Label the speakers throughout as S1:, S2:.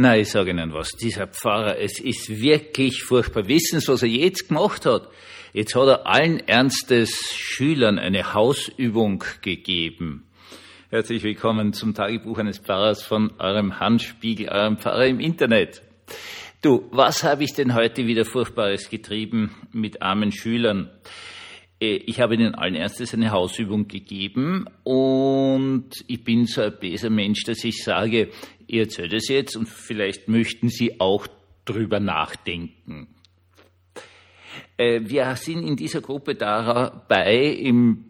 S1: Na, ich sage Ihnen was, dieser Pfarrer, es ist wirklich furchtbar. Wissen Sie, was er jetzt gemacht hat? Jetzt hat er allen Ernstes Schülern eine Hausübung gegeben. Herzlich willkommen zum Tagebuch eines Pfarrers von eurem Handspiegel, eurem Pfarrer im Internet. Du, was habe ich denn heute wieder Furchtbares getrieben mit armen Schülern? Äh, ich habe ihnen allen Ernstes eine Hausübung gegeben und ich bin so ein böser Mensch, dass ich sage, ihr erzählt es jetzt und vielleicht möchten Sie auch drüber nachdenken. Äh, wir sind in dieser Gruppe dabei, im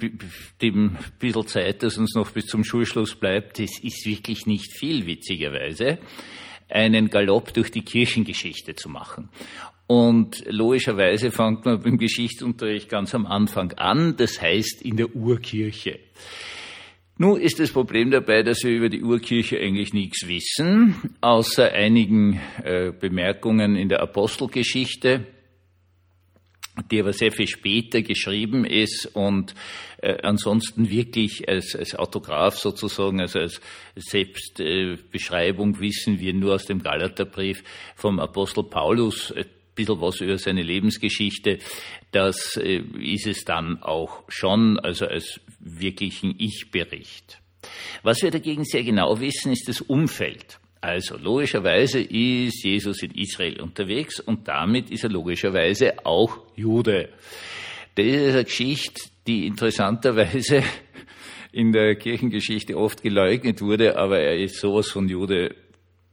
S1: dem bisschen Zeit, das uns noch bis zum Schulschluss bleibt, das ist wirklich nicht viel, witzigerweise, einen Galopp durch die Kirchengeschichte zu machen. Und logischerweise fängt man beim Geschichtsunterricht ganz am Anfang an, das heißt in der Urkirche. Nun ist das Problem dabei, dass wir über die Urkirche eigentlich nichts wissen, außer einigen äh, Bemerkungen in der Apostelgeschichte, die aber sehr viel später geschrieben ist und äh, ansonsten wirklich als, als Autograph sozusagen, also als Selbstbeschreibung äh, wissen wir nur aus dem Galaterbrief vom Apostel Paulus bisschen was über seine Lebensgeschichte. Das äh, ist es dann auch schon, also als wirklichen Ich-Bericht. Was wir dagegen sehr genau wissen, ist das Umfeld. Also logischerweise ist Jesus in Israel unterwegs und damit ist er logischerweise auch Jude. Das ist eine Geschichte, die interessanterweise in der Kirchengeschichte oft geleugnet wurde, aber er ist sowas von Jude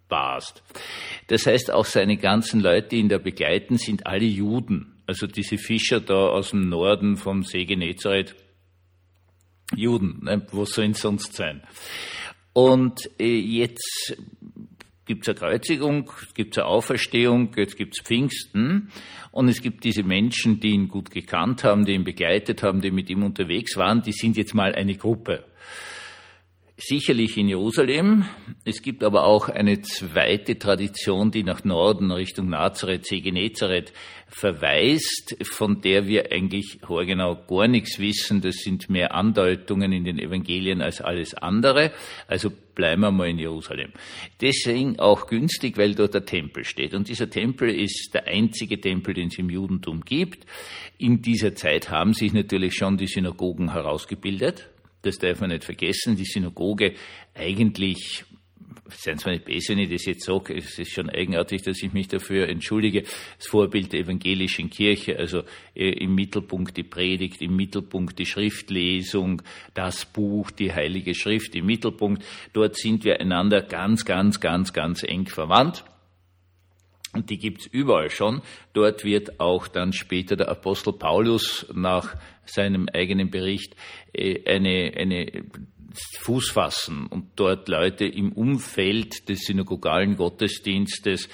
S1: passt. Das heißt, auch seine ganzen Leute, die ihn da begleiten, sind alle Juden. Also diese Fischer da aus dem Norden vom See Genezareth, Juden, ne? wo sollen sonst sein? Und äh, jetzt gibt es eine Kreuzigung, gibt es eine Auferstehung, jetzt gibt es Pfingsten und es gibt diese Menschen, die ihn gut gekannt haben, die ihn begleitet haben, die mit ihm unterwegs waren, die sind jetzt mal eine Gruppe sicherlich in Jerusalem. Es gibt aber auch eine zweite Tradition, die nach Norden Richtung Nazareth, See verweist, von der wir eigentlich genau gar nichts wissen. Das sind mehr Andeutungen in den Evangelien als alles andere. Also bleiben wir mal in Jerusalem. Deswegen auch günstig, weil dort der Tempel steht. Und dieser Tempel ist der einzige Tempel, den es im Judentum gibt. In dieser Zeit haben sich natürlich schon die Synagogen herausgebildet das darf man nicht vergessen, die Synagoge eigentlich seien mir nicht besser, wenn ich das jetzt sage, es ist schon eigenartig, dass ich mich dafür entschuldige, das Vorbild der evangelischen Kirche, also äh, im Mittelpunkt die Predigt, im Mittelpunkt die Schriftlesung, das Buch, die Heilige Schrift im Mittelpunkt. Dort sind wir einander ganz, ganz, ganz, ganz eng verwandt. Und die gibt's überall schon. Dort wird auch dann später der Apostel Paulus nach seinem eigenen Bericht äh, eine, eine Fuß fassen und dort Leute im Umfeld des synagogalen Gottesdienstes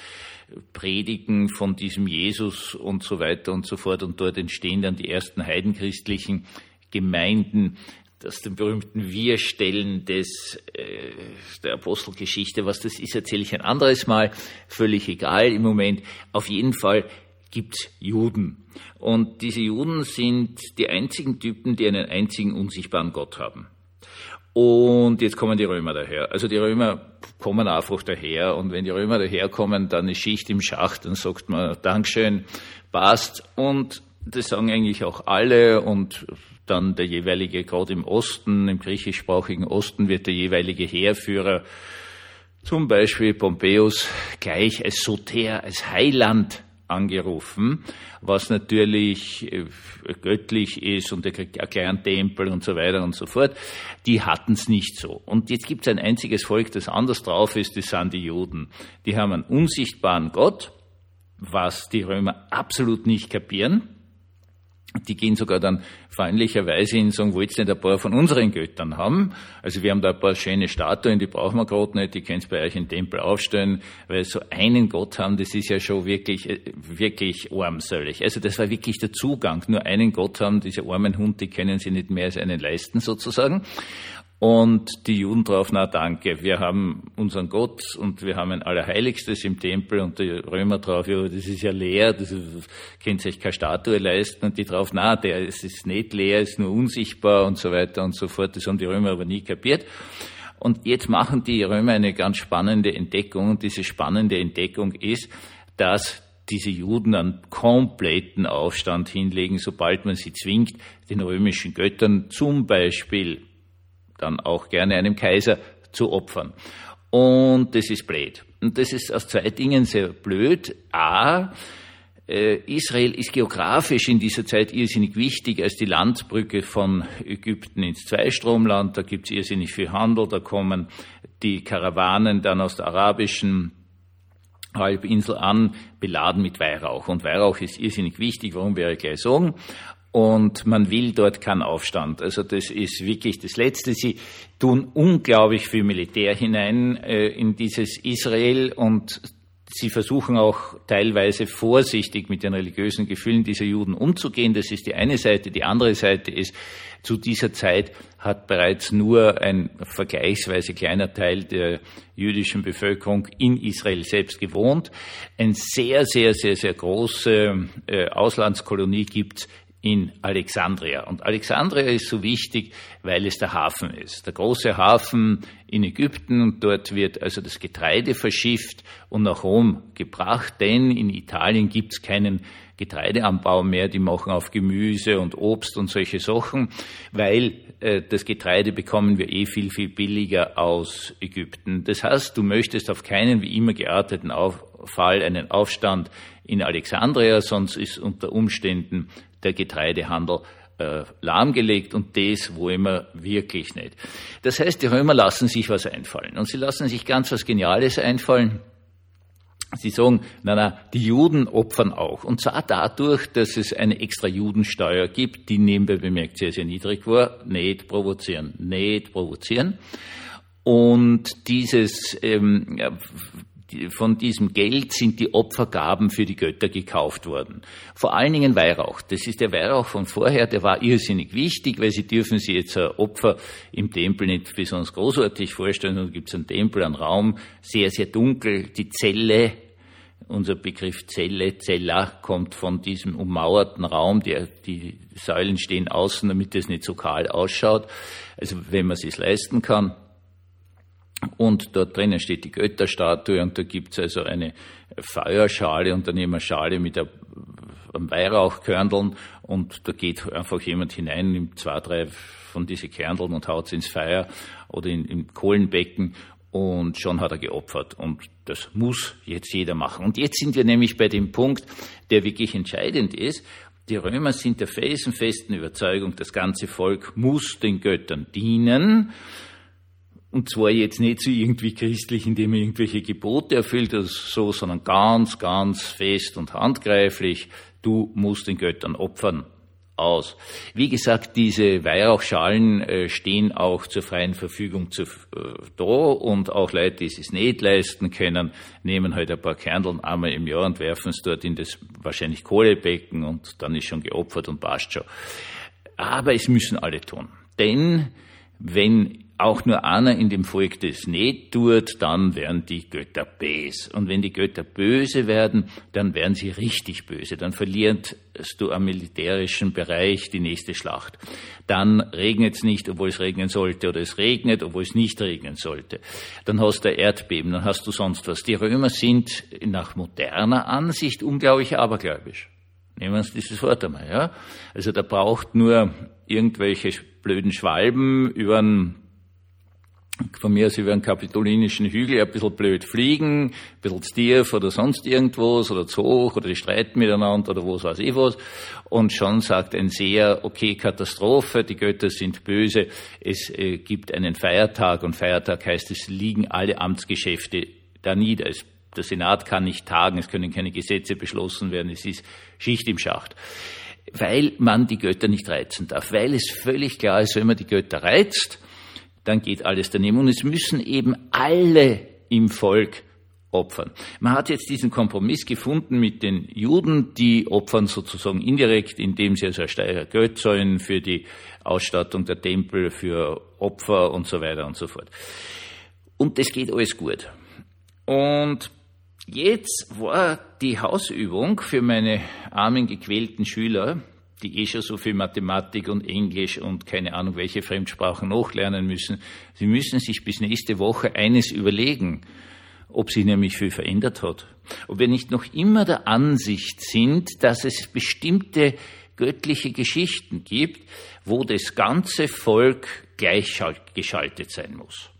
S1: predigen von diesem Jesus und so weiter und so fort. Und dort entstehen dann die ersten heidenchristlichen Gemeinden, aus den berühmten Wir-Stellen des, äh, der Apostelgeschichte. Was das ist, erzähle ich ein anderes Mal. Völlig egal im Moment. Auf jeden Fall gibt's Juden. Und diese Juden sind die einzigen Typen, die einen einzigen unsichtbaren Gott haben. Und jetzt kommen die Römer daher. Also die Römer kommen einfach daher und wenn die Römer daherkommen, dann ist Schicht im Schacht, dann sagt man Dankeschön, passt. Und das sagen eigentlich auch alle und dann der jeweilige, gerade im Osten, im griechischsprachigen Osten wird der jeweilige Heerführer, zum Beispiel Pompeius, gleich als Soter, als Heiland angerufen, was natürlich äh, göttlich ist und er kriegt einen kleinen Tempel und so weiter und so fort. Die hatten es nicht so. Und jetzt gibt es ein einziges Volk, das anders drauf ist, das sind die Juden. Die haben einen unsichtbaren Gott, was die Römer absolut nicht kapieren. Die gehen sogar dann feindlicherweise hin und sagen, wollt ihr nicht ein paar von unseren Göttern haben? Also wir haben da ein paar schöne Statuen, die brauchen wir gerade nicht, die könnt ihr bei euch im Tempel aufstellen, weil so einen Gott haben, das ist ja schon wirklich, äh, wirklich armselig. Also das war wirklich der Zugang. Nur einen Gott haben, diese armen Hund, die können sie nicht mehr als einen leisten sozusagen. Und die Juden drauf, na danke, wir haben unseren Gott und wir haben ein Allerheiligstes im Tempel und die Römer drauf, ja, das ist ja leer, das ist, könnt sich keine Statue leisten und die drauf, na, der es ist nicht leer, ist nur unsichtbar und so weiter und so fort. Das haben die Römer aber nie kapiert. Und jetzt machen die Römer eine ganz spannende Entdeckung. Und diese spannende Entdeckung ist, dass diese Juden einen kompletten Aufstand hinlegen, sobald man sie zwingt, den römischen Göttern zum Beispiel dann auch gerne einem Kaiser zu opfern. Und das ist blöd. Und das ist aus zwei Dingen sehr blöd. A, äh, Israel ist geografisch in dieser Zeit irrsinnig wichtig als die Landbrücke von Ägypten ins Zweistromland. Da gibt es irrsinnig viel Handel, da kommen die Karawanen dann aus der arabischen Halbinsel an, beladen mit Weihrauch. Und Weihrauch ist irrsinnig wichtig, warum werde ich gleich sagen. Und man will dort keinen Aufstand. Also das ist wirklich das Letzte. Sie tun unglaublich viel Militär hinein äh, in dieses Israel und Sie versuchen auch teilweise vorsichtig mit den religiösen Gefühlen dieser Juden umzugehen. Das ist die eine Seite. Die andere Seite ist, zu dieser Zeit hat bereits nur ein vergleichsweise kleiner Teil der jüdischen Bevölkerung in Israel selbst gewohnt. Eine sehr, sehr, sehr, sehr große äh, Auslandskolonie gibt in Alexandria. Und Alexandria ist so wichtig, weil es der Hafen ist. Der große Hafen in Ägypten und dort wird also das Getreide verschifft und nach Rom gebracht, denn in Italien gibt es keinen Getreideanbau mehr, die machen auf Gemüse und Obst und solche Sachen, weil äh, das Getreide bekommen wir eh viel, viel billiger aus Ägypten. Das heißt, du möchtest auf keinen wie immer gearteten auf Fall einen Aufstand in Alexandria, sonst ist unter Umständen der Getreidehandel äh, lahmgelegt und das wollen wir wirklich nicht. Das heißt, die Römer lassen sich was einfallen und sie lassen sich ganz was Geniales einfallen. Sie sagen, na na, die Juden opfern auch. Und zwar dadurch, dass es eine extra Judensteuer gibt, die nebenbei bemerkt sehr, sehr niedrig war. Nicht provozieren, nicht provozieren. Und dieses ähm, von diesem Geld sind die Opfergaben für die Götter gekauft worden. Vor allen Dingen Weihrauch. Das ist der Weihrauch von vorher, der war irrsinnig wichtig, weil Sie dürfen sich jetzt ein Opfer im Tempel nicht besonders großartig vorstellen. Da gibt es einen Tempel, einen Raum, sehr, sehr dunkel, die Zelle, unser Begriff Zelle, Zella, kommt von diesem ummauerten Raum. Die, die Säulen stehen außen, damit es nicht so kahl ausschaut. Also wenn man es leisten kann. Und dort drinnen steht die Götterstatue und da gibt's also eine Feuerschale und daneben eine Schale mit einem Weihrauchkörneln und da geht einfach jemand hinein, nimmt zwei, drei von diesen Kerneln und haut sie ins Feuer oder in, im Kohlenbecken und schon hat er geopfert. Und das muss jetzt jeder machen. Und jetzt sind wir nämlich bei dem Punkt, der wirklich entscheidend ist. Die Römer sind der felsenfesten Überzeugung, das ganze Volk muss den Göttern dienen. Und zwar jetzt nicht so irgendwie christlich, indem er irgendwelche Gebote erfüllt oder so, sondern ganz, ganz fest und handgreiflich. Du musst den Göttern opfern. Aus. Wie gesagt, diese Weihrauchschalen äh, stehen auch zur freien Verfügung zu, äh, da und auch Leute, die es nicht leisten können, nehmen halt ein paar Kerneln einmal im Jahr und werfen es dort in das wahrscheinlich Kohlebecken und dann ist schon geopfert und passt schon. Aber es müssen alle tun. Denn wenn auch nur einer in dem Volk das nicht tut, dann werden die Götter böse. Und wenn die Götter böse werden, dann werden sie richtig böse. Dann verlierst du am militärischen Bereich die nächste Schlacht. Dann regnet es nicht, obwohl es regnen sollte, oder es regnet, obwohl es nicht regnen sollte. Dann hast du Erdbeben, dann hast du sonst was. Die Römer sind nach moderner Ansicht unglaublich abergläubisch. Nehmen wir uns dieses Wort einmal, ja. Also da braucht nur irgendwelche blöden Schwalben über einen von mir aus über einen kapitolinischen Hügel ein bisschen blöd fliegen, ein bisschen tief oder sonst irgendwas oder zu hoch oder die streiten miteinander oder was weiß ich was. Und schon sagt ein Seher, okay, Katastrophe, die Götter sind böse, es äh, gibt einen Feiertag und Feiertag heißt, es liegen alle Amtsgeschäfte da nieder. Es, der Senat kann nicht tagen, es können keine Gesetze beschlossen werden, es ist Schicht im Schacht weil man die Götter nicht reizen darf, weil es völlig klar ist, wenn man die Götter reizt, dann geht alles daneben. Und es müssen eben alle im Volk opfern. Man hat jetzt diesen Kompromiss gefunden mit den Juden, die opfern sozusagen indirekt, indem sie also Steirer zahlen für die Ausstattung der Tempel, für Opfer und so weiter und so fort. Und das geht alles gut. Und jetzt war die Hausübung für meine armen, gequälten Schüler, die eh schon so viel Mathematik und Englisch und keine Ahnung welche Fremdsprachen nachlernen müssen. Sie müssen sich bis nächste Woche eines überlegen, ob sich nämlich viel verändert hat. Ob wir nicht noch immer der Ansicht sind, dass es bestimmte göttliche Geschichten gibt, wo das ganze Volk gleichgeschaltet sein muss.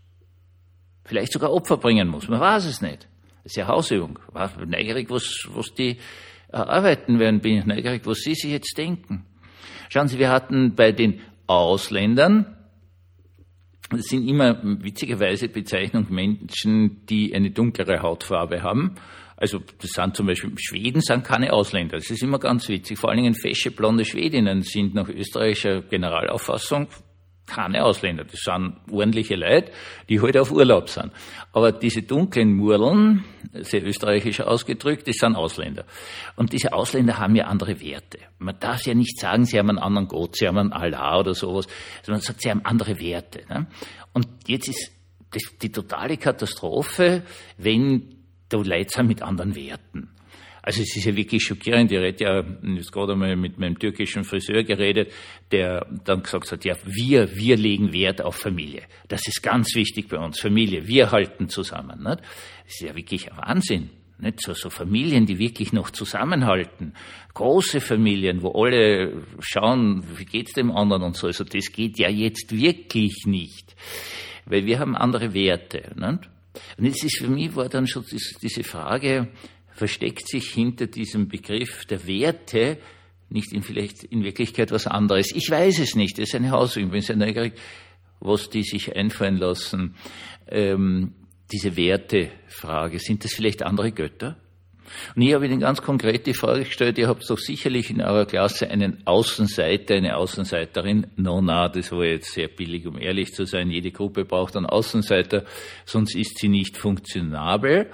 S1: Vielleicht sogar Opfer bringen muss, man weiß es nicht. Das ist ja Hausübung. War neugierig, was, was die erarbeiten werden, bin ich neugierig, was Sie sich jetzt denken. Schauen Sie, wir hatten bei den Ausländern, das sind immer witzigerweise Bezeichnung Menschen, die eine dunklere Hautfarbe haben. Also das sind zum Beispiel Schweden sind keine Ausländer. Das ist immer ganz witzig. Vor allen Dingen fesche blonde Schwedinnen sind nach österreichischer Generalauffassung keine Ausländer. Das sind ordentliche Leute, die heute halt auf Urlaub sind. Aber diese dunklen Murlen, sehr österreichisch ausgedrückt, das sind Ausländer. Und diese Ausländer haben ja andere Werte. Man darf ja nicht sagen, sie haben einen anderen Gott, sie haben einen Allah oder sowas, sondern man sagt, sie haben andere Werte. Ne? Und jetzt ist das die totale Katastrophe, wenn da Leute sind mit anderen Werten. Also es ist ja wirklich schockierend. Ich rede ja jetzt gerade einmal mit meinem türkischen Friseur geredet, der dann gesagt hat, ja, wir, wir legen Wert auf Familie. Das ist ganz wichtig bei uns. Familie, wir halten zusammen. Nicht? Das ist ja wirklich ein Wahnsinn. Nicht? So, so Familien, die wirklich noch zusammenhalten. Große Familien, wo alle schauen, wie geht's dem anderen und so. Also das geht ja jetzt wirklich nicht. Weil wir haben andere Werte. Nicht? Und es ist für mich war dann schon diese Frage, versteckt sich hinter diesem Begriff der Werte nicht in vielleicht in Wirklichkeit was anderes. Ich weiß es nicht. Das ist eine Hausübung. Ich bin sehr neugierig, was die sich einfallen lassen. Ähm, diese Wertefrage. Sind das vielleicht andere Götter? Und hier habe ich Ihnen ganz konkret die Frage gestellt, ihr habt doch sicherlich in eurer Klasse einen Außenseiter, eine Außenseiterin. No, na, das war jetzt sehr billig, um ehrlich zu sein. Jede Gruppe braucht einen Außenseiter, sonst ist sie nicht funktionabel.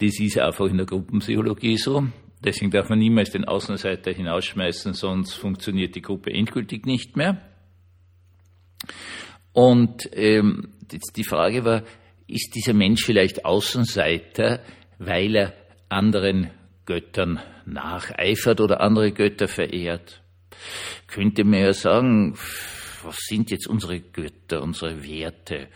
S1: Das ist einfach in der Gruppenpsychologie so. Deswegen darf man niemals den Außenseiter hinausschmeißen, sonst funktioniert die Gruppe endgültig nicht mehr. Und ähm, die Frage war, ist dieser Mensch vielleicht Außenseiter, weil er anderen Göttern nacheifert oder andere Götter verehrt. Könnte man ja sagen, was sind jetzt unsere Götter, unsere Werte?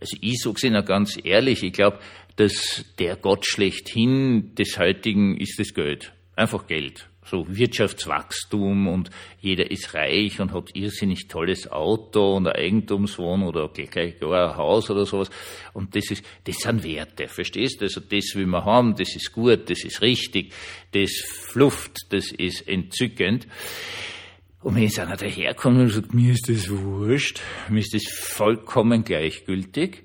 S1: Also ich sage es Ihnen ganz ehrlich, ich glaube, dass der Gott schlechthin des heutigen ist das Geld. Einfach Geld so Wirtschaftswachstum und jeder ist reich und hat irrsinnig tolles Auto und eine Eigentumswohnung oder gleich gar ein Haus oder sowas. Und das ist, das sind Werte, verstehst du? Also das will man haben, das ist gut, das ist richtig, das flufft, das ist entzückend. Und wenn jetzt einer daherkommt und sagt, mir ist das wurscht, mir ist das vollkommen gleichgültig,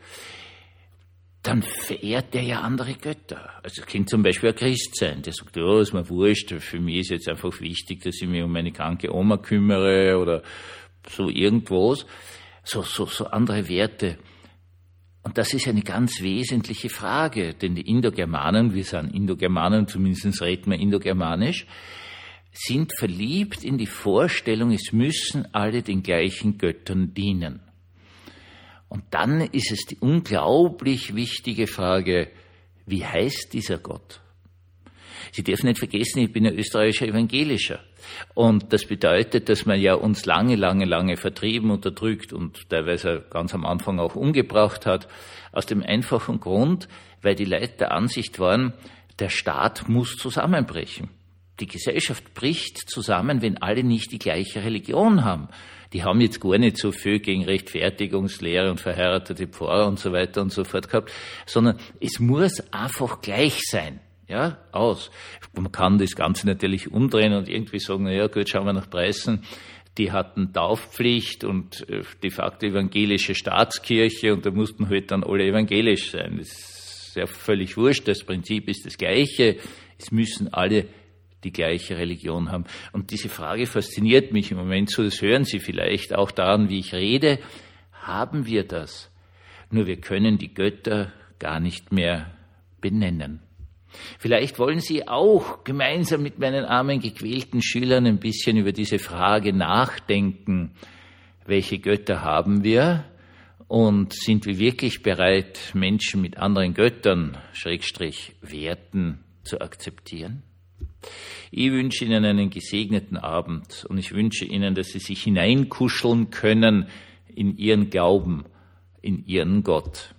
S1: dann verehrt der ja andere Götter. Also kann zum Beispiel ein Christ sein, der sagt, ja, ist mir wurscht, für mich ist jetzt einfach wichtig, dass ich mich um meine kranke Oma kümmere oder so irgendwas. So, so, so andere Werte. Und das ist eine ganz wesentliche Frage, denn die Indogermanen, wir sind Indogermanen, zumindest reden wir Indogermanisch, sind verliebt in die Vorstellung, es müssen alle den gleichen Göttern dienen. Und dann ist es die unglaublich wichtige Frage, wie heißt dieser Gott? Sie dürfen nicht vergessen, ich bin ein österreichischer Evangelischer. Und das bedeutet, dass man ja uns lange, lange, lange vertrieben, unterdrückt und teilweise ganz am Anfang auch umgebracht hat. Aus dem einfachen Grund, weil die Leute der Ansicht waren, der Staat muss zusammenbrechen. Die Gesellschaft bricht zusammen, wenn alle nicht die gleiche Religion haben die haben jetzt gar nicht so viel gegen Rechtfertigungslehre und verheiratete Pfarrer und so weiter und so fort gehabt, sondern es muss einfach gleich sein. Ja, aus. Man kann das Ganze natürlich umdrehen und irgendwie sagen, na ja, gut, schauen wir nach Preisen. Die hatten Taufpflicht und äh, de facto evangelische Staatskirche und da mussten halt dann alle evangelisch sein. Das ist ja völlig wurscht. Das Prinzip ist das gleiche. Es müssen alle die gleiche Religion haben. Und diese Frage fasziniert mich im Moment so, das hören Sie vielleicht auch daran, wie ich rede. Haben wir das? Nur wir können die Götter gar nicht mehr benennen. Vielleicht wollen Sie auch gemeinsam mit meinen armen gequälten Schülern ein bisschen über diese Frage nachdenken. Welche Götter haben wir? Und sind wir wirklich bereit, Menschen mit anderen Göttern, Schrägstrich, Werten zu akzeptieren? Ich wünsche Ihnen einen gesegneten Abend und ich wünsche Ihnen, dass Sie sich hineinkuscheln können in Ihren Glauben, in Ihren Gott.